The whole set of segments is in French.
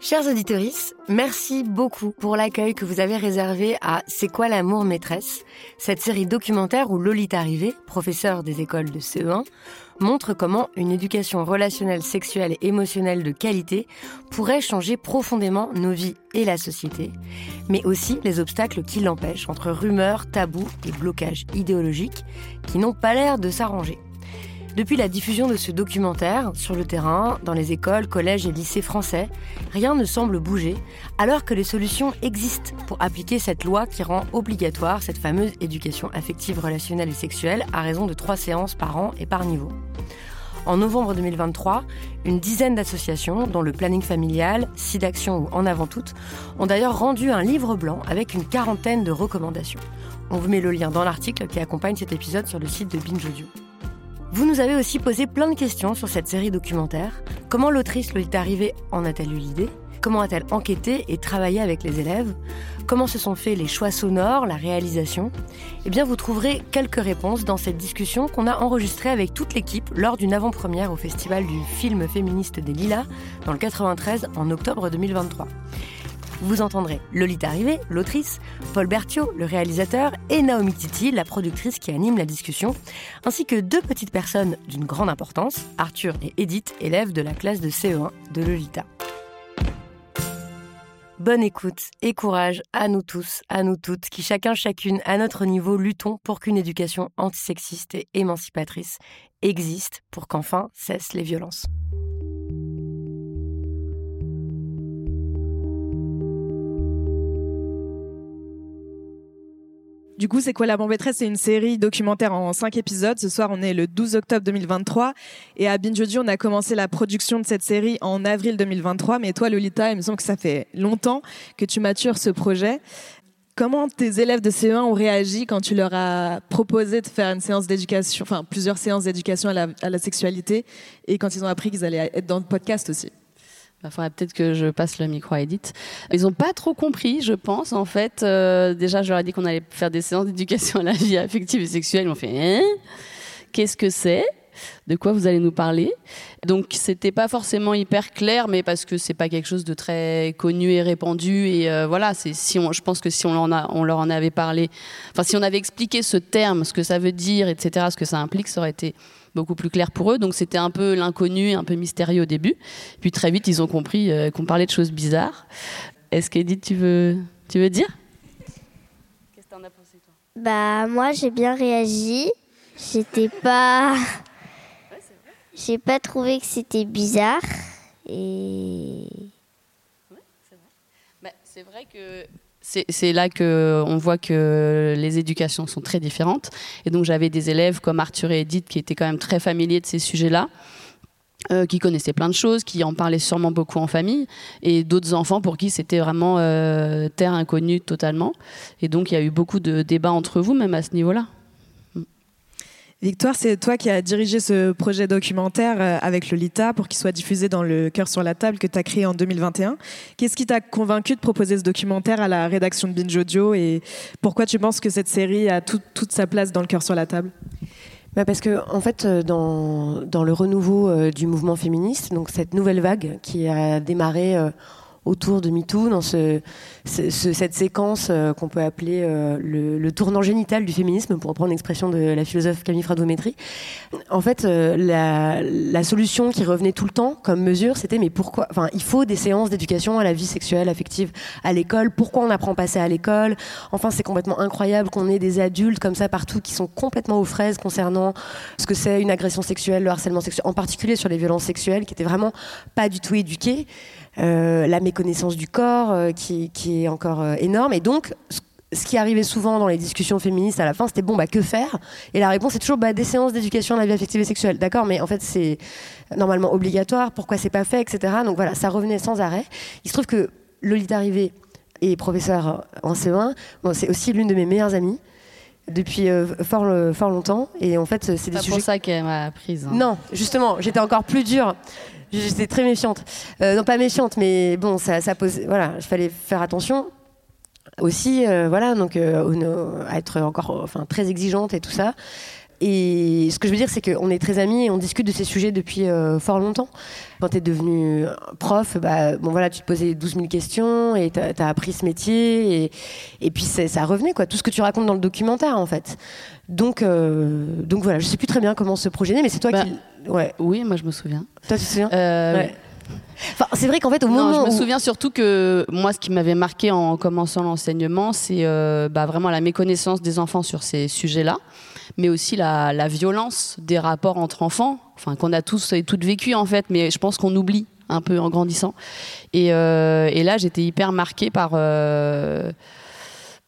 Chers auditeurs, merci beaucoup pour l'accueil que vous avez réservé à C'est quoi l'amour maîtresse? Cette série documentaire où Lolita Rivet, professeure des écoles de CE1, montre comment une éducation relationnelle, sexuelle et émotionnelle de qualité pourrait changer profondément nos vies et la société, mais aussi les obstacles qui l'empêchent entre rumeurs, tabous et blocages idéologiques qui n'ont pas l'air de s'arranger. Depuis la diffusion de ce documentaire, sur le terrain, dans les écoles, collèges et lycées français, rien ne semble bouger, alors que les solutions existent pour appliquer cette loi qui rend obligatoire cette fameuse éducation affective, relationnelle et sexuelle à raison de trois séances par an et par niveau. En novembre 2023, une dizaine d'associations, dont le planning familial, SIDAction ou En avant toutes, ont d'ailleurs rendu un livre blanc avec une quarantaine de recommandations. On vous met le lien dans l'article qui accompagne cet épisode sur le site de Binge Audio. Vous nous avez aussi posé plein de questions sur cette série documentaire. Comment l'autrice lui est arrivée en a-t-elle eu l'idée? Comment a-t-elle enquêté et travaillé avec les élèves? Comment se sont faits les choix sonores, la réalisation? Eh bien, vous trouverez quelques réponses dans cette discussion qu'on a enregistrée avec toute l'équipe lors d'une avant-première au Festival du film féministe des Lilas dans le 93 en octobre 2023. Vous entendrez Lolita Rivet, l'autrice, Paul Berthiaud, le réalisateur, et Naomi Titi, la productrice qui anime la discussion, ainsi que deux petites personnes d'une grande importance, Arthur et Edith, élèves de la classe de CE1 de Lolita. Bonne écoute et courage à nous tous, à nous toutes, qui chacun chacune à notre niveau luttons pour qu'une éducation antisexiste et émancipatrice existe pour qu'enfin cessent les violences. Du coup, c'est quoi la bombe maîtresse? C'est une série documentaire en cinq épisodes. Ce soir, on est le 12 octobre 2023 et à Binge on a commencé la production de cette série en avril 2023. Mais toi, Lolita, il me semble que ça fait longtemps que tu matures ce projet. Comment tes élèves de CE1 ont réagi quand tu leur as proposé de faire une séance d'éducation, enfin plusieurs séances d'éducation à la, à la sexualité et quand ils ont appris qu'ils allaient être dans le podcast aussi? Il faudrait peut-être que je passe le micro à Edith. Ils n'ont pas trop compris, je pense. En fait, euh, déjà, je leur ai dit qu'on allait faire des séances d'éducation à la vie affective et sexuelle. Ils m'ont fait hein? Qu'est-ce que c'est? De quoi vous allez nous parler? Donc c'était pas forcément hyper clair, mais parce que c'est pas quelque chose de très connu et répandu. Et euh, voilà, si on, je pense que si on, en a, on leur en avait parlé, enfin si on avait expliqué ce terme, ce que ça veut dire, etc., ce que ça implique, ça aurait été beaucoup plus clair pour eux. Donc c'était un peu l'inconnu, un peu mystérieux au début. Puis très vite, ils ont compris euh, qu'on parlait de choses bizarres. Est-ce qu'Edith, tu veux, tu veux dire? Qu'est-ce que t'en as pensé, toi? Bah, moi, j'ai bien réagi. J'étais pas. J'ai pas trouvé que c'était bizarre. Et. c'est vrai. Bah, c'est vrai que c'est là que on voit que les éducations sont très différentes. Et donc j'avais des élèves comme Arthur et Edith qui étaient quand même très familiers de ces sujets-là. Euh, qui connaissaient plein de choses, qui en parlaient sûrement beaucoup en famille, et d'autres enfants pour qui c'était vraiment euh, terre inconnue totalement. Et donc il y a eu beaucoup de débats entre vous, même à ce niveau-là. Victoire, c'est toi qui as dirigé ce projet documentaire euh, avec Lolita pour qu'il soit diffusé dans le Cœur sur la table que tu as créé en 2021. Qu'est-ce qui t'a convaincu de proposer ce documentaire à la rédaction de Binge Audio et pourquoi tu penses que cette série a toute sa place dans le Cœur sur la table? Bah parce que en fait, euh, dans, le renouveau euh, du mouvement féministe, donc cette nouvelle vague qui a démarré autour de MeToo, dans ce, cette séquence euh, qu'on peut appeler euh, le, tournant génital du féminisme, pour reprendre l'expression de la philosophe Camille Fradométrie. En fait, euh, la, solution qui revenait tout le temps comme mesure, c'était mais pourquoi Enfin, il faut des séances d'éducation à la vie sexuelle, affective à l'école. Pourquoi on apprend pas ça à l'école? Enfin, c'est complètement incroyable qu'on ait des adultes comme ça partout qui sont complètement aux fraises concernant ce que c'est une agression sexuelle, le harcèlement sexuel, en particulier sur les violences sexuelles, qui étaient vraiment pas du tout éduqués. Euh, la méconnaissance du corps euh, qui, est encore euh, énorme. Et donc, ce qui arrivait souvent dans les discussions féministes à la fin, c'était bon, bah que faire? Et la réponse est toujours bah, des séances d'éducation à la vie affective et sexuelle. D'accord, mais en fait c'est normalement obligatoire. Pourquoi c'est pas fait, etc. Donc voilà, ça revenait sans arrêt. Il se trouve que Lolita Rivet est professeur en CE1. Bon, c'est aussi l'une de mes meilleures amies depuis euh, fort, fort longtemps. Et en fait, c'est des sujets. C'est pour ça qu'elle m'a prise. Hein. Non, justement, j'étais encore plus dure. J'étais très méfiante. Euh, non, pas méfiante, mais bon, ça, ça pose. Voilà, il fallait faire attention aussi. Euh, voilà, donc à être encore, enfin, très exigeante et tout ça. Et ce que je veux dire, c'est qu'on est très amis et on discute de ces sujets depuis euh, fort longtemps. Quand tu es devenu prof, bah, bon, voilà, tu te posais 12 000 questions et tu as, appris ce métier. Et, et puis ça revenait, quoi, tout ce que tu racontes dans le documentaire, en fait. Donc, euh, donc voilà, je sais plus très bien comment ce projet est mais c'est toi bah, qui. Ouais. Oui, moi je me souviens. Toi, tu te souviens euh, ouais. Enfin, c'est vrai qu'en fait, au moment non, je me souviens surtout que moi, ce qui m'avait marqué en commençant l'enseignement, c'est bah, vraiment la méconnaissance des enfants sur ces sujets-là mais aussi la, violence des rapports entre enfants, enfin qu'on a tous et toutes vécu en fait, mais je pense qu'on oublie un peu en grandissant. Et, euh, là, j'étais hyper marquée par euh,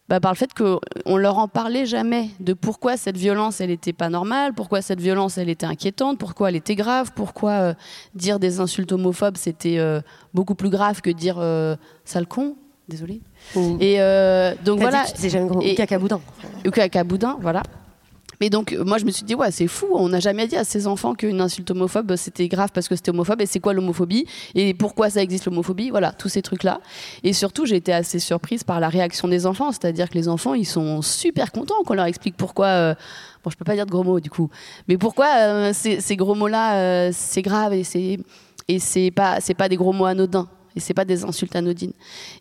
bah, par le fait qu'on leur en parlait jamais de pourquoi cette violence elle était pas normale, pourquoi cette violence elle était inquiétante, pourquoi elle était grave, pourquoi euh, dire des insultes homophobes c'était beaucoup plus grave que dire sale con. Désolée. Et donc voilà. C'est jamais gros. Ou cacaboudin. Ou cacaboudin, voilà. Mais donc, euh, moi, je me suis dit, ouais, c'est fou. On n'a jamais dit à ces enfants qu'une insulte homophobe, c'était grave parce que c'était homophobe. Et c'est quoi l'homophobie? Et pourquoi ça existe l'homophobie? Voilà, tous ces trucs-là. Et surtout, j'ai été assez surprise par la réaction des enfants. C'est-à-dire que les enfants, ils sont super contents qu'on leur explique pourquoi. Euh, bon, je peux pas dire de gros mots, du coup. Mais pourquoi euh, ces, gros mots-là, c'est grave et c'est. Et c'est pas, c'est pas des gros mots anodins et c'est pas des insultes anodines.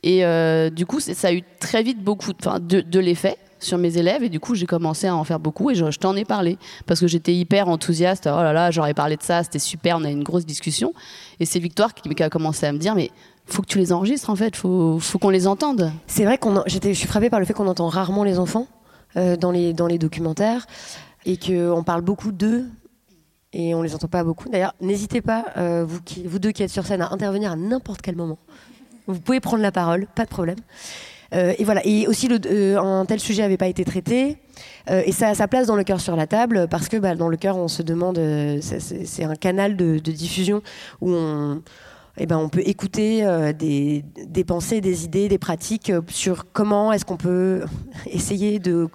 Et du coup, ça a eu très vite beaucoup de, de l'effet sur mes élèves et du coup j'ai commencé à en faire beaucoup et je, t'en ai parlé parce que j'étais hyper enthousiaste. Oh là là j'aurais parlé de ça c'était super on a eu une grosse discussion. Et c'est Victoire qui, a commencé à me dire mais faut que tu les enregistres en fait faut, faut qu'on les entende. C'est vrai qu'on je suis frappée par le fait qu'on entend rarement les enfants euh, dans les dans les documentaires et qu'on parle beaucoup d'eux et on les entend pas beaucoup. D'ailleurs n'hésitez pas euh, vous qui, vous deux qui êtes sur scène à intervenir à n'importe quel moment. Vous pouvez prendre la parole pas de problème euh, et voilà. Et aussi, euh, un tel sujet n'avait pas été traité. Euh, et ça a sa place dans le cœur sur la table parce que bah, dans le cœur, on se demande, c'est un canal de, diffusion où on, eh ben, on peut écouter des, pensées, des idées, des pratiques sur comment est-ce qu'on peut essayer de,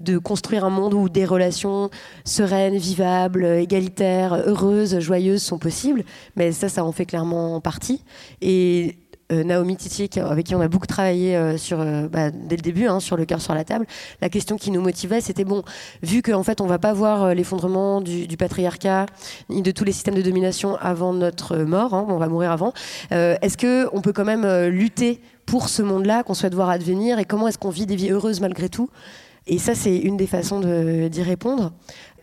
de construire un monde où des relations sereines, vivables, égalitaires, heureuses, joyeuses sont possibles. Mais ça, ça en fait clairement partie. Et Naomi Titi, avec qui on a beaucoup travaillé euh, euh, bah, dès le début, hein, sur le cœur sur la table. La question qui nous motivait, c'était bon, vu qu'en fait, on va pas voir l'effondrement du, patriarcat ni de tous les systèmes de domination avant notre mort, hein, on va mourir avant. est-ce que on peut quand même lutter pour ce monde-là qu'on souhaite voir advenir et comment est-ce qu'on vit des vies heureuses malgré tout? Et ça, c'est une des façons d'y répondre.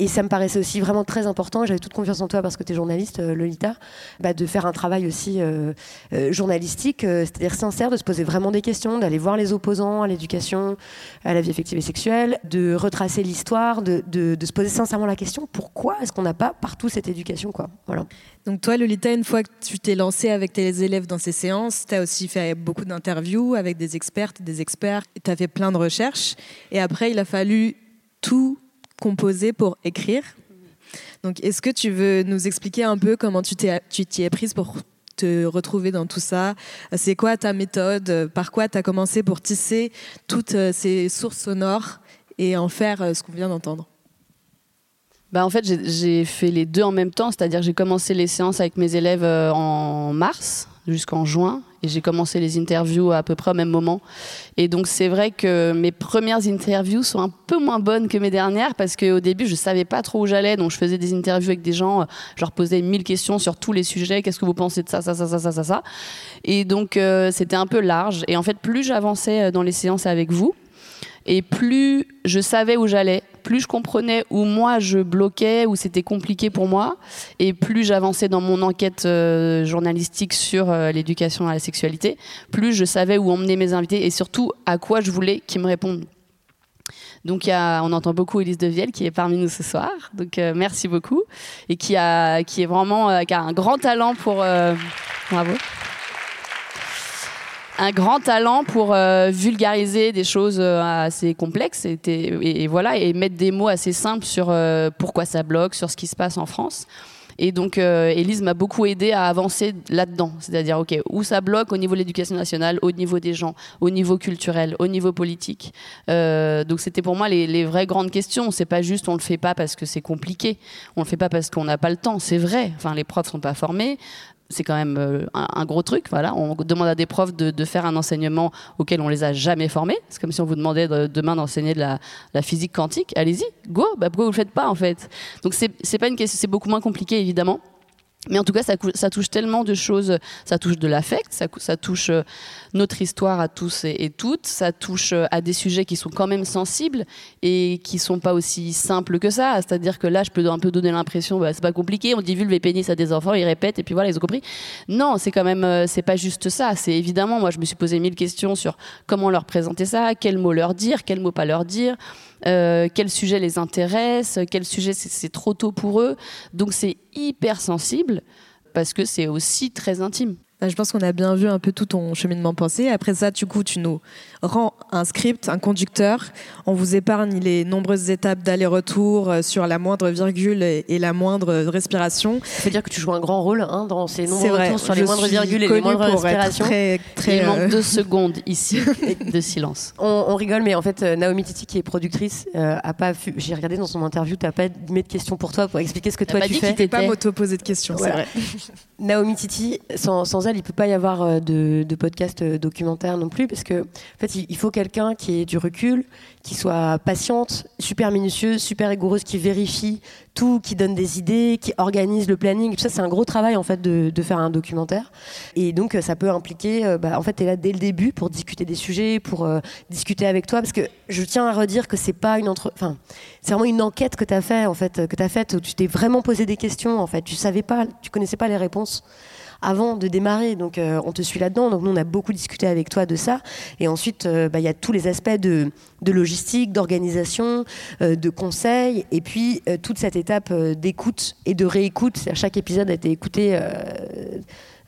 Et ça me paraissait aussi vraiment très important, j'avais toute confiance en toi parce que tu es journaliste, euh, Lolita, bah, de faire un travail aussi euh, euh, journalistique, c'est-à-dire sincère, de se poser vraiment des questions, d'aller voir les opposants à l'éducation, à la vie affective et sexuelle, de retracer l'histoire, de, se poser sincèrement la question pourquoi est-ce qu'on n'a pas partout cette éducation. Voilà. Donc toi, Lolita, une fois que tu t'es lancée avec tes élèves dans ces séances, tu as aussi fait beaucoup d'interviews avec des expertes, des experts, tu as fait plein de recherches, et après, il a fallu tout composer pour écrire. Donc, est-ce que tu veux nous expliquer un peu comment tu t'y es prise pour te retrouver dans tout ça? C'est quoi ta méthode? Par quoi tu as commencé pour tisser toutes euh, ces sources sonores et en faire euh, ce qu'on vient d'entendre? Bah en fait, j'ai fait les deux en même temps, c'est-à-dire j'ai commencé les séances avec mes élèves euh, en mars jusqu'en juin et j'ai commencé les interviews à peu près au même moment. Et donc c'est vrai que mes premières interviews sont un peu moins bonnes que mes dernières parce qu'au début je savais pas trop où j'allais, donc je faisais des interviews avec des gens, je leur posais mille questions sur tous les sujets, qu'est-ce que vous pensez de ça, ça, ça, ça, ça, ça, ça? Et donc euh, c'était un peu large. Et en fait plus j'avançais euh, dans les séances avec vous, et plus je savais où j'allais, plus je comprenais où moi je bloquais, où c'était compliqué pour moi, et plus j'avançais dans mon enquête euh, journalistique sur euh, l'éducation à la sexualité, plus je savais où emmener mes invités et surtout à quoi je voulais qu'ils me répondent. Donc on entend beaucoup Elise Devielle qui est parmi nous ce soir, donc euh, merci beaucoup, et qui, a, qui est vraiment qui a un grand talent pour... bravo. Un grand talent pour euh, vulgariser des choses euh, assez complexes et, voilà et mettre des mots assez simples sur euh, pourquoi ça bloque, sur ce qui se passe en France. Et donc, Elise m'a beaucoup aidé à avancer là-dedans. C'est-à-dire, OK, où ça bloque au niveau de l'éducation nationale, au niveau des gens, au niveau culturel, au niveau politique. donc, c'était pour moi les, les, vraies grandes questions. C'est pas juste on le fait pas parce que c'est compliqué. On le fait pas parce qu'on n'a pas le temps. C'est vrai. Enfin, les profs sont pas formés c'est quand même euh, un, gros truc. Voilà, on demande à des profs de, faire un enseignement auquel on les a jamais formés. C'est comme si on vous demandait demain d'enseigner de la, physique quantique. Allez-y, go. Bah, pourquoi vous le faites pas en fait? Donc c'est pas une question, c'est beaucoup moins compliqué évidemment. Mais en tout cas, ça, touche tellement de choses. Ça touche de l'affect, ça, touche euh, notre histoire à tous et, toutes, ça touche euh, à des sujets qui sont quand même sensibles et qui sont pas aussi simples que ça. C'est-à-dire que là, je peux un peu donner l'impression, bah, c'est pas compliqué, on dit vulve et pénis à des enfants, ils répètent et puis voilà, ils ont compris. Non, c'est quand même, euh, c'est pas juste ça. C'est évidemment, moi, je me suis posé mille questions sur comment leur présenter ça, quels mots leur dire, quels mots pas leur dire. Euh, quel sujet les intéresse, quel sujet c'est trop tôt pour eux. Donc c'est hyper sensible parce que c'est aussi très intime. Bah, je pense qu'on a bien vu un peu tout ton cheminement pensé. Après ça, du coup, tu nous rends un script, un conducteur. On vous épargne les nombreuses étapes d'aller-retour euh, sur la moindre virgule et la moindre respiration. Ça veut dire que tu joues un grand rôle hein, dans ces nombreux retours sur les moindres virgules et les moindres respirations. Très, très, Il manque euh, deux secondes ici de silence. On, rigole, mais en fait, euh, Naomi Titi, qui est productrice, a pas vu. J'ai regardé dans son interview, tu n'as pas mis de questions pour toi pour expliquer ce que toi tu dit fais. Tu pas m'auto-poser de questions, c'est vrai. Naomi Titi, sans, sans il ne peut pas y avoir euh, de, de podcast euh, documentaire non plus, parce que en fait, il faut quelqu'un qui ait du recul, qui soit patiente, super minutieuse, super rigoureuse, qui vérifie tout, qui donne des idées, qui organise le planning. Tout ça, c'est un gros travail en fait de, faire un documentaire. Et donc, ça peut impliquer, euh, bah, en fait, tu es là dès le début pour discuter des sujets, pour discuter avec toi, parce que je tiens à redire que c'est pas une entre, enfin, c'est vraiment une enquête que tu as fait en fait, que tu as faite où tu t'es vraiment posé des questions en fait. Tu savais pas, tu connaissais pas les réponses avant de démarrer. Donc euh, on te suit là-dedans. Donc nous on a beaucoup discuté avec toi de ça. Et ensuite euh, bah, il y a tous les aspects de, logistique, d'organisation, euh, de conseil, et puis toute cette étape d'écoute et de réécoute. Chaque épisode a été écouté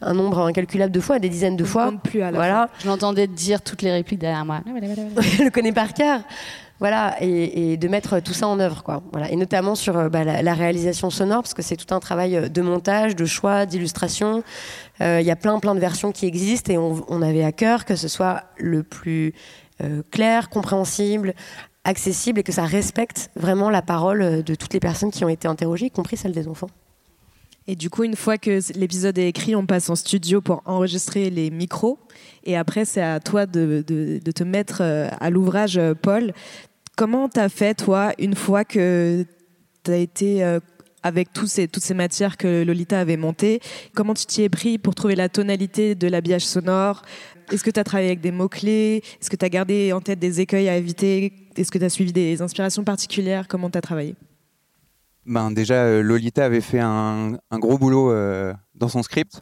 un nombre incalculable de fois, des dizaines de fois. Plus à voilà. Je l'entendais dire toutes les répliques derrière moi. Je le connais par cœur. Voilà, et, de mettre tout ça en œuvre, quoi. Voilà, et notamment sur euh, bah, la, réalisation sonore, parce que c'est tout un travail euh, de montage, de choix, d'illustration. Euh, il y a plein, plein de versions qui existent, et on, avait à cœur que ce soit le plus clair, compréhensible, accessible, et que ça respecte vraiment la parole de toutes les personnes qui ont été interrogées, y compris celle des enfants. Et du coup, une fois que l'épisode est écrit, on passe en studio pour enregistrer les micros. Et après, c'est à toi de, de, te mettre à l'ouvrage, Paul. Comment t'as fait, toi, une fois que t'as été euh, avec toutes ces matières que Lolita avait montées, comment tu t'y es pris pour trouver la tonalité de l'habillage sonore? Est-ce que tu as travaillé avec des mots-clés? Est-ce que tu as gardé en tête des écueils à éviter? Est-ce que tu as suivi des inspirations particulières? Comment tu as travaillé? Ben, Déjà, euh, Lolita avait fait un, gros boulot euh, dans son script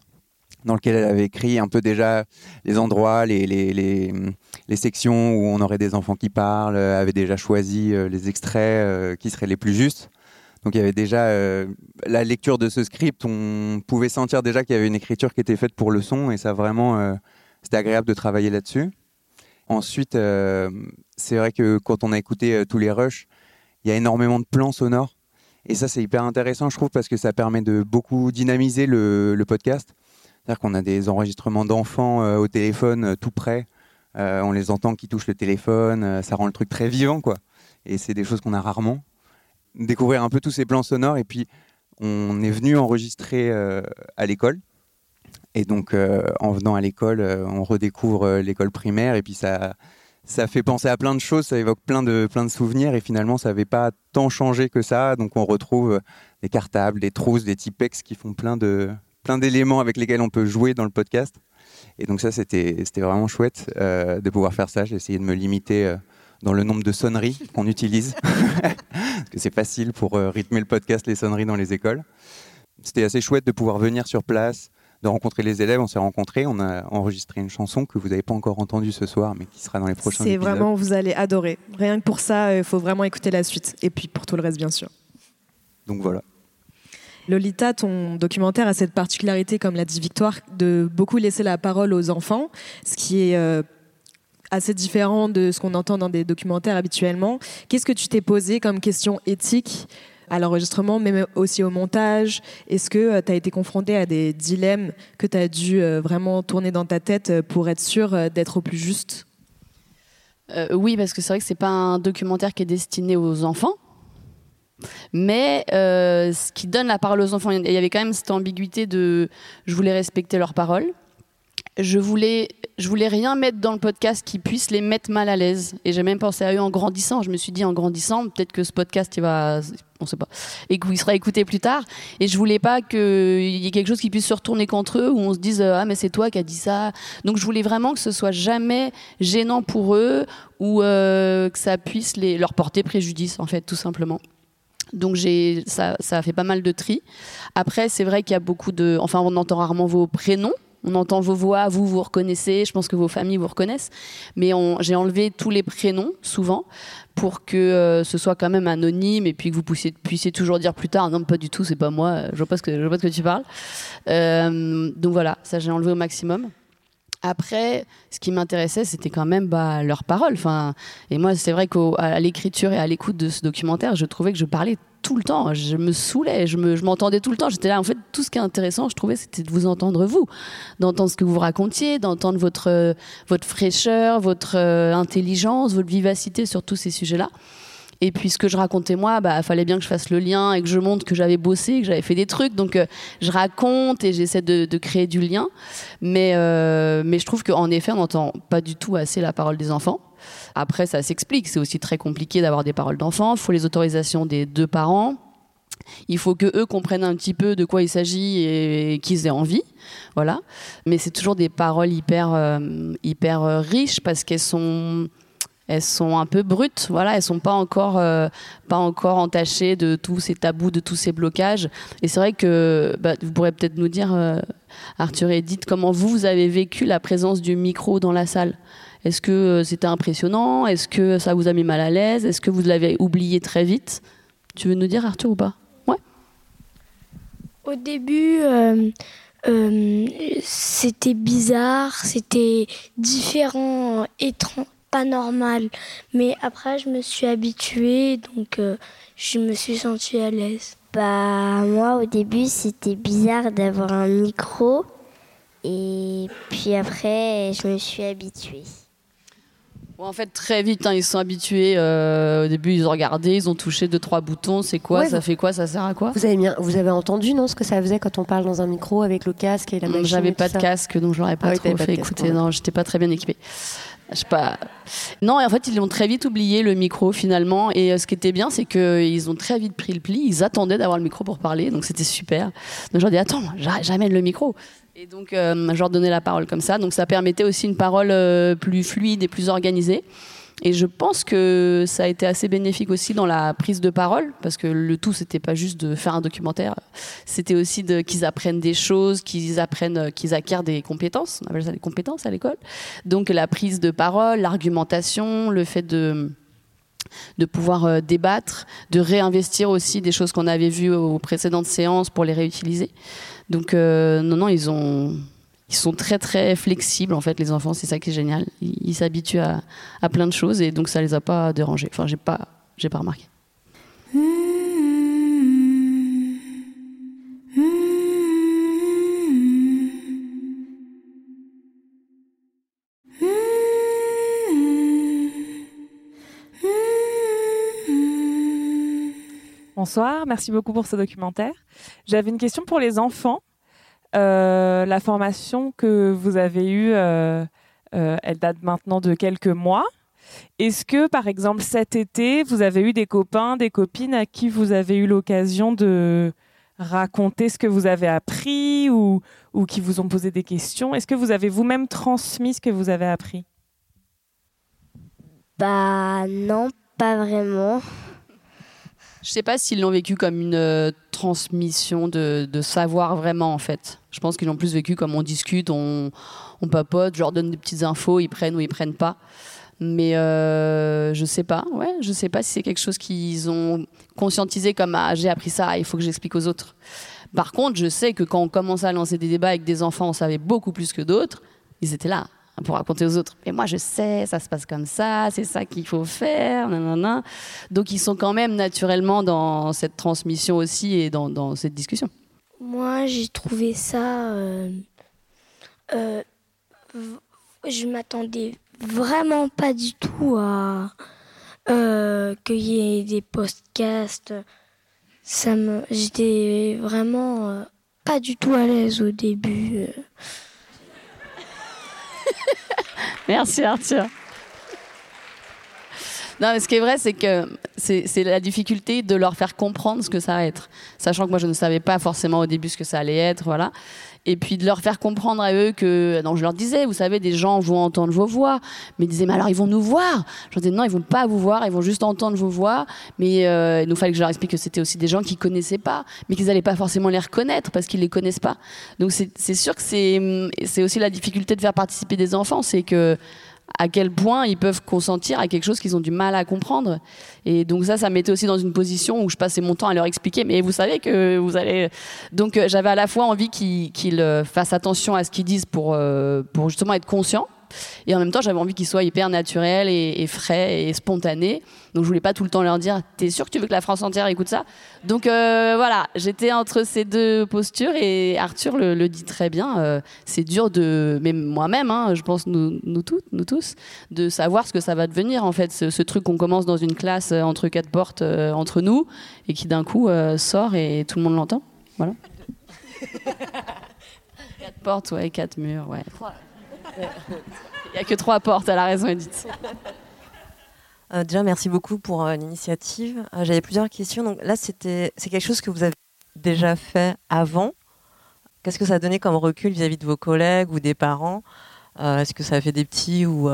dans lequel elle avait écrit un peu déjà les endroits, les, les, les, sections où on aurait des enfants qui parlent, euh, avait déjà choisi euh, les extraits euh, qui seraient les plus justes. Donc il y avait déjà la lecture de ce script, on pouvait sentir déjà qu'il y avait une écriture qui était faite pour le son et ça vraiment, c'était agréable de travailler là-dessus. Ensuite, c'est vrai que quand on a écouté tous les rushs, il y a énormément de plans sonores et ça c'est hyper intéressant je trouve parce que ça permet de beaucoup dynamiser le podcast c'est-à-dire qu'on a des enregistrements d'enfants euh, au téléphone euh, tout près. Euh, on les entend qui touchent le téléphone. ça rend le truc très vivant, quoi. Et c'est des choses qu'on a rarement. Découvrir un peu tous ces plans sonores. Et puis, on est venu enregistrer à l'école. Et donc, en venant à l'école, on redécouvre l'école primaire. Et puis, ça, ça fait penser à plein de choses, ça évoque plein de, plein de souvenirs. Et finalement, ça n'avait pas tant changé que ça. Donc, on retrouve des cartables, des trousses, des Tipex qui font plein de, plein d'éléments avec lesquels on peut jouer dans le podcast. Et donc ça, c'était vraiment chouette euh, de pouvoir faire ça. J'ai essayé de me limiter euh, dans le nombre de sonneries qu'on utilise, parce que c'est facile pour euh, rythmer le podcast, les sonneries dans les écoles. C'était assez chouette de pouvoir venir sur place, de rencontrer les élèves. On s'est rencontrés, on a enregistré une chanson que vous n'avez pas encore entendue ce soir, mais qui sera dans les prochains épisodes. C'est vraiment, vous allez adorer. Rien que pour ça, il faut vraiment écouter la suite. Et puis pour tout le reste, bien sûr. Donc voilà. Lolita, ton documentaire a cette particularité, comme l'a dit Victoire, de beaucoup laisser la parole aux enfants, ce qui est euh, assez différent de ce qu'on entend dans des documentaires habituellement. Qu'est-ce que tu t'es posé comme question éthique à l'enregistrement, mais aussi au montage? Est-ce que euh, tu as été confronté à des dilemmes que tu as dû euh, vraiment tourner dans ta tête pour être sûr d'être au plus juste? Oui, parce que c'est vrai que c'est pas un documentaire qui est destiné aux enfants. Mais euh, ce qui donne la parole aux enfants, il y avait quand même cette ambiguïté de je voulais respecter leurs paroles. Je voulais, je voulais rien mettre dans le podcast qui puisse les mettre mal à l'aise. Et j'ai même pensé à eux en grandissant. Je me suis dit en grandissant, peut-être que ce podcast, il va, on sait pas, et qu'il sera écouté plus tard. Et je voulais pas qu'il y ait quelque chose qui puisse se retourner contre eux, où on se dise ah mais c'est toi qui as dit ça. Donc je voulais vraiment que ce soit jamais gênant pour eux ou euh, que ça puisse leur porter préjudice en fait, tout simplement. Donc j'ai ça, ça fait pas mal de tri. Après, c'est vrai qu'il y a beaucoup de. Enfin, on entend rarement vos prénoms. On entend vos voix, vous vous reconnaissez, je pense que vos familles vous reconnaissent, mais j'ai enlevé tous les prénoms souvent pour que euh, ce soit quand même anonyme et puis que vous puissiez, toujours dire plus tard non pas du tout c'est pas moi, je vois pas ce que je vois pas ce que tu parles. Euh, donc voilà, ça j'ai enlevé au maximum. Après, ce qui m'intéressait, c'était quand même bah, leurs paroles. Enfin, et moi, c'est vrai qu'à l'écriture et à l'écoute de ce documentaire, je trouvais que je parlais tout le temps. Je me saoulais, je m'entendais me, tout le temps. J'étais là, en fait, tout ce qui est intéressant, je trouvais, c'était de vous entendre vous, d'entendre ce que vous racontiez, d'entendre votre, votre fraîcheur, votre euh, intelligence, votre vivacité sur tous ces sujets-là. Et puis ce que je racontais moi, bah fallait bien que je fasse le lien et que je montre que j'avais bossé, que j'avais fait des trucs. Donc euh, je raconte et j'essaie de, créer du lien. Mais euh, mais je trouve qu'en effet, on n'entend pas du tout assez la parole des enfants. Après, ça s'explique. C'est aussi très compliqué d'avoir des paroles d'enfants. Il faut les autorisations des deux parents. Il faut que eux comprennent un petit peu de quoi il s'agit et qu'ils aient envie, voilà. Mais c'est toujours des paroles hyper euh, hyper riches parce qu'elles sont elles sont un peu brutes, voilà, elles sont pas encore, euh, pas encore entachées de tous ces tabous, de tous ces blocages. Et c'est vrai que bah, vous pourrez peut-être nous dire, euh, Arthur et Edith, comment vous, avez vécu la présence du micro dans la salle Est-ce que euh, c'était impressionnant? Est-ce que ça vous a mis mal à l'aise? Est-ce que vous l'avez oublié très vite? Tu veux nous dire, Arthur, ou pas? Ouais. Au début. c'était bizarre, c'était différent, étrange, pas normal. Mais après, je me suis habituée, donc euh, je me suis sentie à l'aise. Bah, moi, au début, c'était bizarre d'avoir un micro. Et puis après, je me suis habituée. En fait, très vite, hein, ils se sont habitués. Euh, au début, ils ont regardé, ils ont touché deux, trois boutons. C'est quoi Ça fait quoi Ça sert à quoi? Vous avez, bien, vous avez entendu, non, ce que ça faisait quand on parle dans un micro avec le casque et la machine J'avais pas de casque, donc je l'aurais pas ah trop fait écouter. Non, j'étais pas très bien équipée. Je sais pas. Non, en fait, ils ont très vite oublié le micro finalement. Et euh, ce qui était bien, c'est qu'ils ont très vite pris le pli. Ils attendaient d'avoir le micro pour parler, donc c'était super. Donc je leur dis attends, j'amène le micro. Et donc euh, je leur donnais la parole comme ça. Donc ça permettait aussi une parole euh, plus fluide et plus organisée. Et je pense que ça a été assez bénéfique aussi dans la prise de parole, parce que le tout, c'était pas juste de faire un documentaire, c'était aussi qu'ils apprennent des choses, qu'ils apprennent, qu'ils acquièrent des compétences. On appelle ça des compétences à l'école. Donc la prise de parole, l'argumentation, le fait de de pouvoir euh, débattre, de réinvestir aussi des choses qu'on avait vues aux précédentes séances pour les réutiliser. Donc euh, non, non, ils ont ils sont très très flexibles en fait les enfants c'est ça qui est génial. Ils s'habituent à, plein de choses et donc ça les a pas dérangés. Enfin j'ai pas j'ai pas remarqué Bonsoir, merci beaucoup pour ce documentaire. J'avais une question pour les enfants. Euh, la formation que vous avez eue, euh, euh, elle date maintenant de quelques mois. Est-ce que, par exemple, cet été, vous avez eu des copains, des copines à qui vous avez eu l'occasion de raconter ce que vous avez appris ou, ou qui vous ont posé des questions? Est-ce que vous avez vous-même transmis ce que vous avez appris? Bah non, pas vraiment. Je sais pas s'ils l'ont vécu comme une euh, transmission de, savoir vraiment en fait. Je pense qu'ils l'ont plus vécu comme on discute, on, papote, je leur donne des petites infos, ils prennent ou ils prennent pas. Mais euh, je sais pas, ouais, je sais pas si c'est quelque chose qu'ils ont conscientisé comme ah, j'ai appris ça, il faut que j'explique aux autres. Par contre, je sais que quand on commençait à lancer des débats avec des enfants, on savait beaucoup plus que d'autres. Ils étaient là pour raconter aux autres. Mais moi, je sais, ça se passe comme ça, c'est ça qu'il faut faire. Nanana. Donc, ils sont quand même naturellement dans cette transmission aussi et dans, cette discussion. Moi, j'ai trouvé ça. Euh, euh, je m'attendais vraiment pas du tout à euh, qu'il y ait des podcasts. Ça me, j'étais vraiment pas du tout à l'aise au début. Merci Arthur. Non, mais ce qui est vrai, c'est que c'est la difficulté de leur faire comprendre ce que ça va être. Sachant que moi, je ne savais pas forcément au début ce que ça allait être, voilà. Et puis de leur faire comprendre à eux que, non, je leur disais, vous savez, des gens vont entendre vos voix. Mais ils disaient, mais alors ils vont nous voir? Je disais, non, ils vont pas vous voir, ils vont juste entendre vos voix. Mais euh, il nous fallait que je leur explique que c'était aussi des gens qui connaissaient pas, mais qu'ils n'allaient pas forcément les reconnaître parce qu'ils les connaissent pas. Donc c'est sûr que c'est aussi la difficulté de faire participer des enfants, c'est que à quel point ils peuvent consentir à quelque chose qu'ils ont du mal à comprendre. Et donc ça, ça m'était aussi dans une position où je passais mon temps à leur expliquer, mais vous savez que vous allez... Donc euh, j'avais à la fois envie qu'ils euh, fassent attention à ce qu'ils disent pour, euh, pour justement être conscients, et en même temps, j'avais envie qu'ils soient hyper naturels et, frais et spontanés. Donc je voulais pas tout le temps leur dire T'es sûr que tu veux que la France entière écoute ça? Donc euh, voilà, j'étais entre ces deux postures et Arthur le, dit très bien. Euh, c'est dur de, même moi-même, hein, je pense nous, nous, nous tous, de savoir ce que ça va devenir en fait, ce, truc qu'on commence dans une classe euh, entre quatre portes entre nous et qui d'un coup sort et tout le monde l'entend. Voilà. quatre portes, ouais, quatre murs, ouais. Il n'y a que trois portes, à la raison, Edith. Euh, déjà, merci beaucoup pour euh, l'initiative. Euh, j'avais plusieurs questions. Donc là, c'était, c'est quelque chose que vous avez déjà fait avant. Qu'est-ce que ça a donné comme recul vis-à-vis de vos collègues ou des parents? Est-ce que ça a fait des petits ou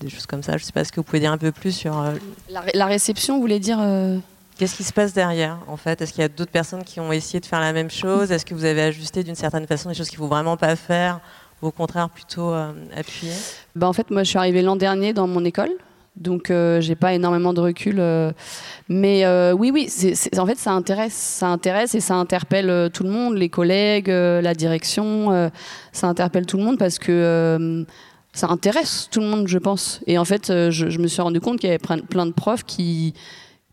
des choses comme ça? Je ne sais pas. Est-ce que vous pouvez dire un peu plus sur la, la, réception Vous voulez dire Qu'est-ce qui se passe derrière en fait? Est-ce qu'il y a d'autres personnes qui ont essayé de faire la même chose? Est-ce que vous avez ajusté d'une certaine façon des choses qu'il ne faut vraiment pas faire? Au contraire plutôt euh, appuyé bah, En fait, moi, je suis arrivée l'an dernier dans mon école. Donc, euh, j'ai pas énormément de recul. Euh. mais oui, oui, en fait, ça intéresse, ça intéresse et ça interpelle tout le monde, les collègues, la direction. ça interpelle tout le monde parce que ça intéresse tout le monde, je pense. Et en fait, je, je me suis rendu compte qu'il y avait plein de profs qui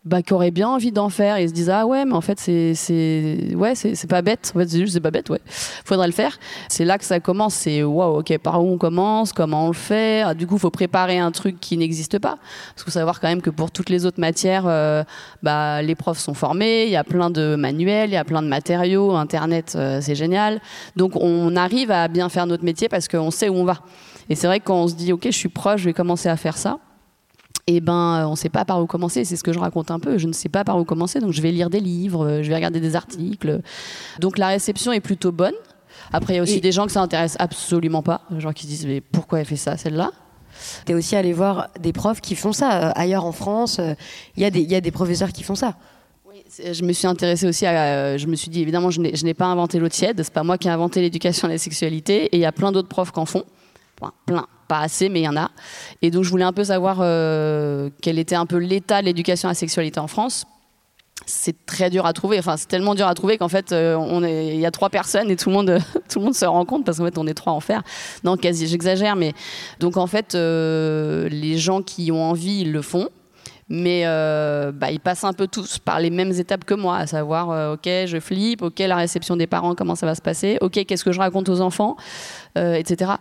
bah, qui auraient bien envie d'en faire. Et se disent ah ouais mais en fait c'est c'est ouais c'est pas bête. En fait c'est juste c'est pas bête ouais. Faudrait le faire. C'est là que ça commence. C'est waouh ok par où on commence? Comment on le fait? Ah, du coup faut préparer un truc qui n'existe pas. Parce qu'il faut savoir quand même que pour toutes les autres matières euh, bah les profs sont formés. Il y a plein de manuels il y a plein de matériaux. Internet euh, c'est génial. Donc on arrive à bien faire notre métier parce qu'on sait où on va. Et c'est vrai que quand on se dit ok je suis proche je vais commencer à faire ça et eh ben euh, on ne sait pas par où commencer. C'est ce que je raconte un peu. Je ne sais pas par où commencer, donc je vais lire des livres, euh, je vais regarder des articles. Donc la réception est plutôt bonne. Après, il y a aussi des gens que ça intéresse absolument pas, gens qui se disent mais pourquoi elle fait ça celle-là? Tu es aussi allé voir des profs qui font ça. Euh, ailleurs en France, il y, y, a des professeurs qui font ça. Oui, je me suis intéressée aussi à. je me suis dit, évidemment, je n'ai pas inventé l'eau tiède. C'est pas moi qui ai inventé l'éducation à la sexualité. Et il y a plein d'autres profs qui en font. plein pas assez, mais il y en a. Et donc je voulais un peu savoir euh, quel était un peu l'état de l'éducation à la sexualité en France. C'est très dur à trouver. Enfin, c'est tellement dur à trouver qu'en fait, euh, il y a trois personnes et tout le monde, tout le monde se rend compte parce qu'en fait, on est trois à en faire. Non, quasi, j'exagère, mais donc en fait, euh, les gens qui ont envie, ils le font mais bah, ils passent un peu tous par les mêmes étapes que moi, à savoir, ok, je flippe, ok, la réception des parents, comment ça va se passer, ok, qu'est-ce que je raconte aux enfants, etc.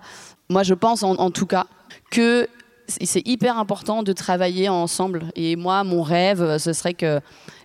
Moi, je pense en, tout cas que c'est hyper important de travailler ensemble. Et moi, mon rêve, ce serait que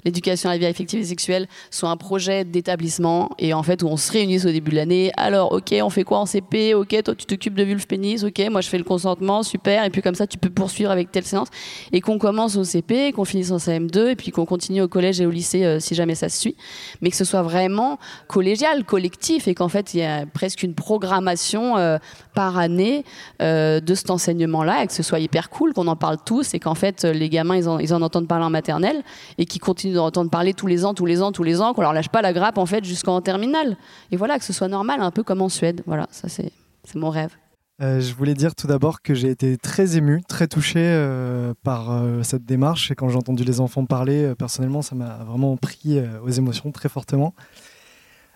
l'éducation à la vie affective et sexuelle soit un projet d'établissement et en fait où on se réunisse au début de l'année. Alors, ok, on fait quoi en CP Ok, toi tu t'occupes de vulve pénis? Ok, moi je fais le consentement, super. Et puis comme ça, tu peux poursuivre avec telle séance et qu'on commence au CP, qu'on finisse en CM2 et puis qu'on continue au collège et au lycée euh, si jamais ça se suit. Mais que ce soit vraiment collégial, collectif et qu'en fait il y a presque une programmation euh, par année euh, de cet enseignement-là et que ce soit hyper cool, qu'on en parle tous et qu'en fait les gamins ils en, ils en entendent parler en maternelle et qu'ils continuent d'entendre parler tous les ans, tous les ans, tous les ans, qu'on leur lâche pas la grappe en fait jusqu'en terminale. Et voilà, que ce soit normal, un peu comme en Suède. Voilà, ça c'est mon rêve. Euh, je voulais dire tout d'abord que j'ai été très ému, très touché euh, par euh, cette démarche. Et quand j'ai entendu les enfants parler, personnellement, ça m'a vraiment pris aux émotions très fortement.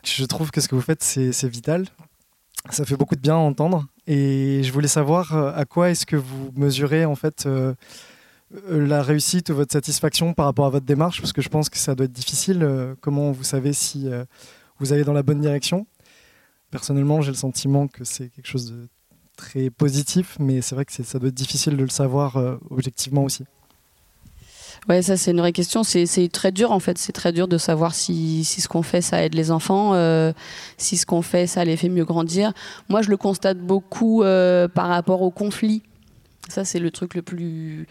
Je trouve que ce que vous faites, c'est vital. Ça fait beaucoup de bien à entendre. Et je voulais savoir à quoi est-ce que vous mesurez en fait la réussite ou votre satisfaction par rapport à votre démarche, parce que je pense que ça doit être difficile. comment vous savez si vous allez dans la bonne direction Personnellement, j'ai le sentiment que c'est quelque chose de très positif, mais c'est vrai que ça doit être difficile de le savoir objectivement aussi. Ouais, ça c'est une vraie question. C'est très dur en fait. C'est très dur de savoir si, ce qu'on fait ça aide les enfants, euh, si ce qu'on fait ça les fait mieux grandir. Moi, je le constate beaucoup euh, par rapport au conflit ça, c'est le truc le plus,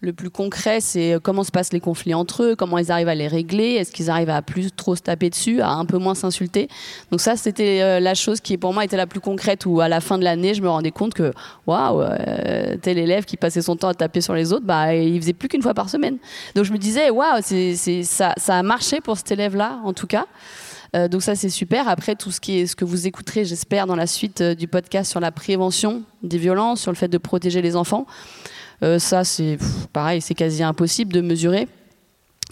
le plus concret, c'est comment se passent les conflits entre eux, comment ils arrivent à les régler, est-ce qu'ils arrivent à plus trop se taper dessus, à un peu moins s'insulter. Donc ça, c'était euh, la chose qui, pour moi, était la plus concrète, où à la fin de l'année, je me rendais compte que, waouh, euh, tel élève qui passait son temps à taper sur les autres, bah, il faisait plus qu'une fois par semaine. Donc je me disais, waouh, ça a marché pour cet élève-là, en tout cas. Euh, donc ça c'est super. Après tout ce qui est ce que vous écouterez, j'espère dans la suite euh, du podcast sur la prévention des violences, sur le fait de protéger les enfants. Euh, ça c'est pareil, c'est quasi impossible de mesurer.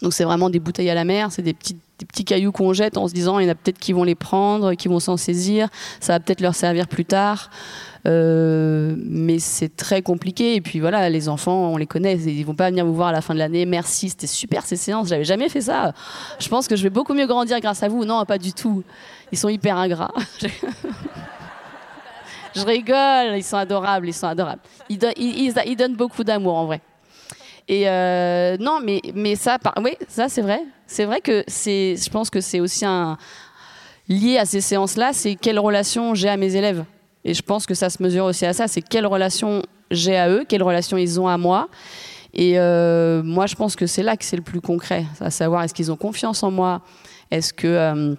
Donc c'est vraiment des bouteilles à la mer, c'est des petits, des petits cailloux qu'on jette en se disant il y en a peut-être qui vont les prendre, qui vont s'en saisir, ça va peut-être leur servir plus tard. Euh, mais c'est très compliqué. Et puis voilà, les enfants, on les connaît. Ils vont pas venir vous voir à la fin de l'année. Merci, c'était super ces séances. J'avais jamais fait ça. Je pense que je vais beaucoup mieux grandir grâce à vous. Non, pas du tout. Ils sont hyper ingrats. je rigole. Ils sont adorables. Ils sont adorables. Ils, donnent beaucoup d'amour en vrai. Et euh, non, mais, ça, oui, ça c'est vrai. C'est vrai que je pense que c'est aussi lié à ces séances-là, c'est quelle relation j'ai à mes élèves. Et je pense que ça se mesure aussi à ça, c'est quelle relation j'ai à eux, quelle relation ils ont à moi. Et euh, moi, je pense que c'est là que c'est le plus concret, à savoir est-ce qu'ils ont confiance en moi, est-ce que euh,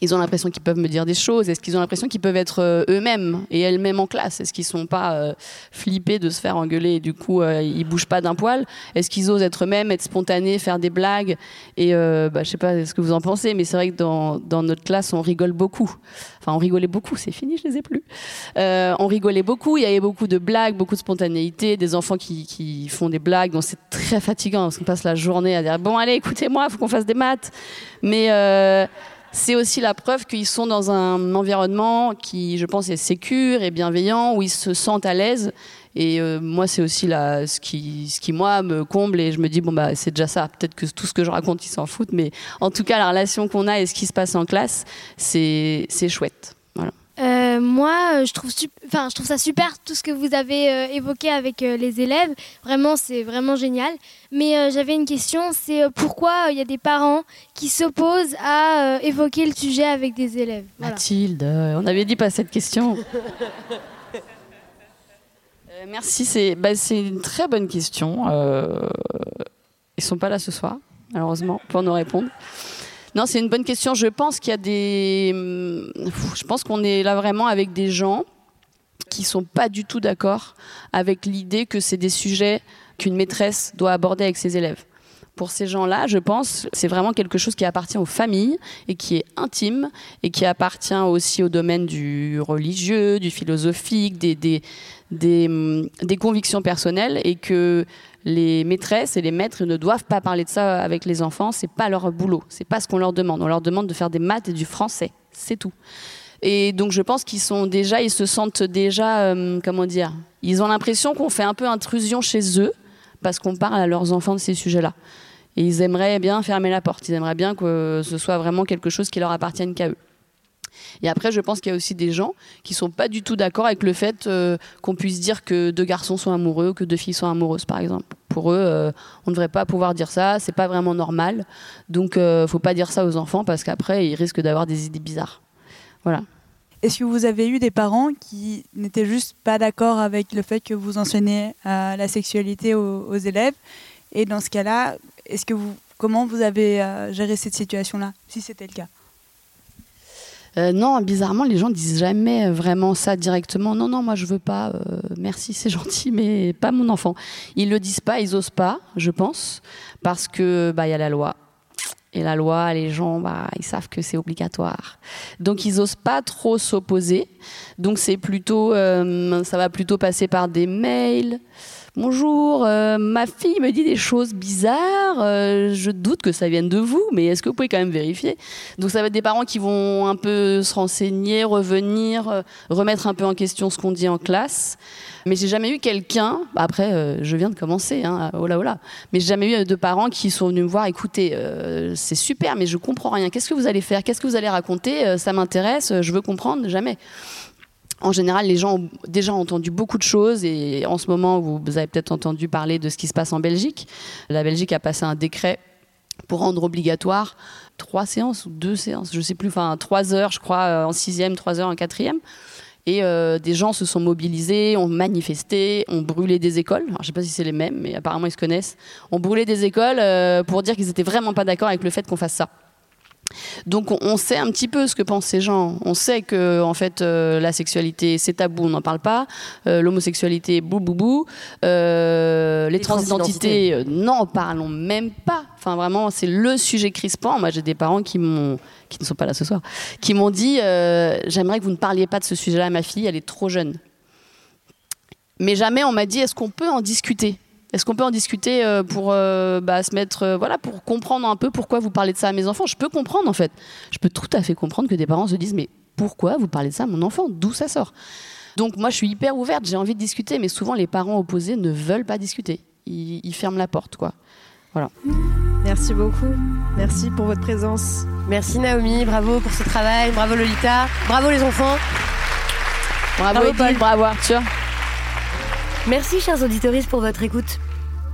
ils ont l'impression qu'ils peuvent me dire des choses Est-ce qu'ils ont l'impression qu'ils peuvent être euh, eux-mêmes et elles-mêmes en classe? Est-ce qu'ils sont pas euh, flippés de se faire engueuler et du coup euh, ils bougent pas d'un poil? Est-ce qu'ils osent être eux-mêmes, être spontanés, faire des blagues? Et bah, je sais pas ce que vous en pensez, mais c'est vrai que dans, notre classe on rigole beaucoup. Enfin on rigolait beaucoup, c'est fini, je les ai plus. on rigolait beaucoup, il y avait beaucoup de blagues, beaucoup de spontanéité, des enfants qui, font des blagues, donc c'est très fatigant parce qu'on passe la journée à dire bon allez écoutez-moi, faut qu'on fasse des maths. Mais c'est aussi la preuve qu'ils sont dans un environnement qui, je pense, est sécure et bienveillant, où ils se sentent à l'aise. Et euh, moi, c'est aussi là, ce, qui, ce qui, moi, me comble. Et je me dis, bon, bah, c'est déjà ça. Peut-être que tout ce que je raconte, ils s'en foutent. Mais en tout cas, la relation qu'on a et ce qui se passe en classe, c'est chouette. Euh, moi, je trouve, enfin, je trouve ça super tout ce que vous avez euh, évoqué avec euh, les élèves. Vraiment, c'est vraiment génial. Mais j'avais une question, c'est pourquoi il y a des parents qui s'opposent à évoquer le sujet avec des élèves? Mathilde, on avait dit pas cette question. merci, bah, c'est une très bonne question. ils sont pas là ce soir, malheureusement, pour nous répondre. Non, c'est une bonne question. Je pense qu'il y a des. Hum, je pense qu'on est là vraiment avec des gens qui sont pas du tout d'accord avec l'idée que c'est des sujets qu'une maîtresse doit aborder avec ses élèves. Pour ces gens-là, je pense, c'est vraiment quelque chose qui appartient aux familles et qui est intime et qui appartient aussi au domaine du religieux, du philosophique, des, des, des, hum, des convictions personnelles et que les maîtresses et les maîtres ne doivent pas parler de ça avec les enfants. C'est pas leur boulot. C'est pas ce qu'on leur demande. On leur demande de faire des maths et du français. C'est tout. Et donc je pense qu'ils sont déjà, ils se sentent déjà, euh, comment dire, ils ont l'impression qu'on fait un peu intrusion chez eux parce qu'on parle à leurs enfants de ces sujets-là. Et ils aimeraient bien fermer la porte. Ils aimeraient bien que ce soit vraiment quelque chose qui leur appartienne qu'à eux. Et après, je pense qu'il y a aussi des gens qui sont pas du tout d'accord avec le fait euh, qu'on puisse dire que deux garçons sont amoureux, que deux filles sont amoureuses, par exemple. Pour eux, euh, on ne devrait pas pouvoir dire ça, c'est pas vraiment normal. Donc, euh, faut pas dire ça aux enfants parce qu'après, ils risquent d'avoir des idées bizarres. Voilà. Est-ce que vous avez eu des parents qui n'étaient juste pas d'accord avec le fait que vous enseignez la sexualité aux, élèves? Et dans ce cas-là, comment vous avez géré cette situation-là, si c'était le cas? Euh, non, bizarrement, les gens disent jamais vraiment ça directement. Non, non, moi je veux pas. Euh, merci, c'est gentil, mais pas mon enfant. Ils le disent pas, ils osent pas, je pense, parce que bah y a la loi. Et la loi, les gens, bah, ils savent que c'est obligatoire. Donc, ils osent pas trop s'opposer. Donc, c'est plutôt, euh, ça va plutôt passer par des mails, Bonjour, euh, ma fille me dit des choses bizarres. euh, je doute que ça vienne de vous, mais est-ce que vous pouvez quand même vérifier Donc ça va être des parents qui vont un peu se renseigner, revenir, euh, remettre un peu en question ce qu'on dit en classe. Mais j'ai jamais eu quelqu'un. bah après, euh, je viens de commencer. Hein, oh là, oh là. Mais j'ai jamais eu de parents qui sont venus me voir. Écoutez, euh, c'est super, mais je comprends rien. Qu'est-ce que vous allez faire Qu'est-ce que vous allez raconter Euh, Ça m'intéresse. euh, Je veux comprendre. Jamais. En général, les gens ont déjà entendu beaucoup de choses et en ce moment, vous, avez peut-être entendu parler de ce qui se passe en Belgique. La Belgique a passé un décret pour rendre obligatoire trois séances ou deux séances, je sais plus, enfin trois heures, je crois, euh, en sixième, trois heures en quatrième. Et euh, des gens se sont mobilisés, ont manifesté, ont brûlé des écoles. Alors, je ne sais pas si c'est les mêmes, mais apparemment ils se connaissent. Ont brûlé des écoles euh, pour dire qu'ils n'étaient vraiment pas d'accord avec le fait qu'on fasse ça. Donc on, sait un petit peu ce que pensent ces gens. On sait que en fait euh, la sexualité c'est tabou, on n'en parle pas. Euh, L'homosexualité bou bou bou. Euh, les, Les transidentités, n'en parlons même pas. Enfin vraiment c'est le sujet crispant. Moi j'ai des parents qui m'ont qui ne sont pas là ce soir, qui m'ont dit j'aimerais que vous ne parliez pas de ce sujet-là à ma fille, elle est trop jeune. Mais jamais on m'a dit est-ce qu'on peut en discuter? Est-ce qu'on peut en discuter euh, pour euh, bah, se mettre, euh, voilà, pour comprendre un peu pourquoi vous parlez de ça à mes enfants? Je peux comprendre en fait. Je peux tout à fait comprendre que des parents se disent mais pourquoi vous parlez de ça à mon enfant? D'où ça sort? Donc moi je suis hyper ouverte, j'ai envie de discuter, mais souvent les parents opposés ne veulent pas discuter. Ils, ils ferment la porte quoi. Voilà. Merci beaucoup. Merci pour votre présence. Merci Naomi, bravo pour ce travail, bravo Lolita, bravo les enfants. Bravo, Bravo, Edith, bravo Arthur. Merci chers auditeurs pour votre écoute.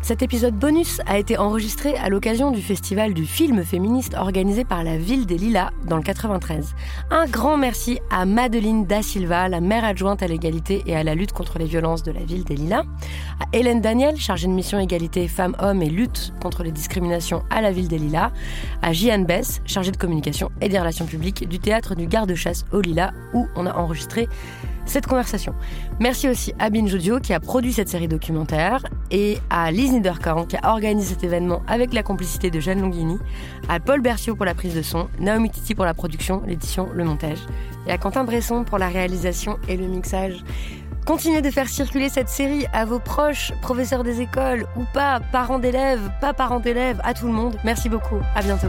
Cet épisode bonus a été enregistré à l'occasion du festival du film féministe organisé par la ville des Lilas dans le 93. Un grand merci à Madeleine Da Silva, la maire adjointe à l'égalité et à la lutte contre les violences de la ville des Lilas, à Hélène Daniel, chargée de mission égalité femmes-hommes et lutte contre les discriminations à la ville des Lilas, à Jeanne Bess, chargée de communication et des relations publiques du théâtre du Garde-Chasse au Lilas où on a enregistré cette conversation. Merci aussi à Binge Audio qui a produit cette série documentaire et à Lise Niederkorn qui a organisé cet événement avec la complicité de Jeanne Longhini, à Paul Berciot pour la prise de son, Naomi Titi pour la production, l'édition, le montage et à Quentin Bresson pour la réalisation et le mixage. Continuez de faire circuler cette série à vos proches, professeurs des écoles ou pas, parents d'élèves, pas parents d'élèves, à tout le monde. Merci beaucoup. À bientôt.